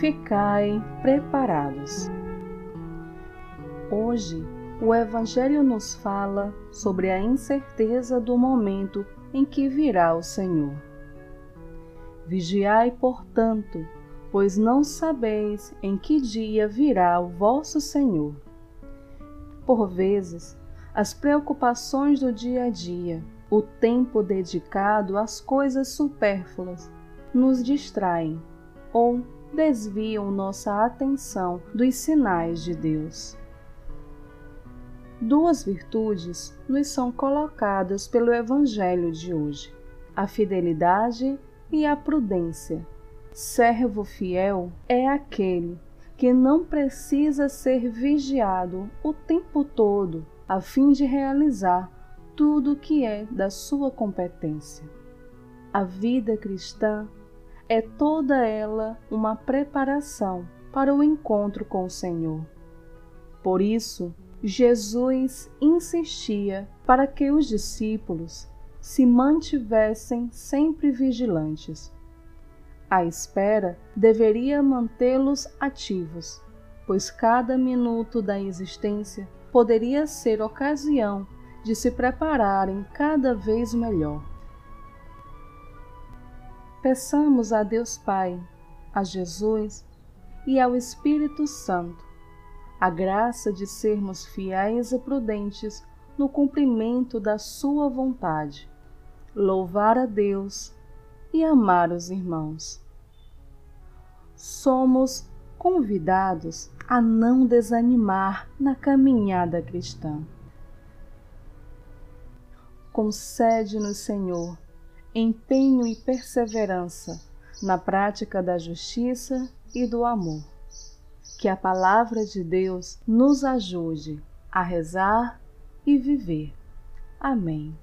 ficai preparados. Hoje, o Evangelho nos fala sobre a incerteza do momento em que virá o Senhor. Vigiai, portanto, pois não sabeis em que dia virá o vosso Senhor. Por vezes, as preocupações do dia a dia, o tempo dedicado às coisas supérfluas, nos distraem ou desviam nossa atenção dos sinais de Deus. Duas virtudes nos são colocadas pelo Evangelho de hoje: a fidelidade e a prudência. Servo fiel é aquele que não precisa ser vigiado o tempo todo a fim de realizar tudo o que é da sua competência. A vida cristã é toda ela uma preparação para o encontro com o Senhor. Por isso, Jesus insistia para que os discípulos se mantivessem sempre vigilantes. A espera deveria mantê-los ativos, pois cada minuto da existência poderia ser ocasião de se prepararem cada vez melhor. Peçamos a Deus Pai, a Jesus e ao Espírito Santo a graça de sermos fiéis e prudentes no cumprimento da Sua vontade, louvar a Deus e amar os irmãos. Somos convidados a não desanimar na caminhada cristã. Concede-nos, Senhor, empenho e perseverança na prática da justiça e do amor. Que a palavra de Deus nos ajude a rezar e viver. Amém.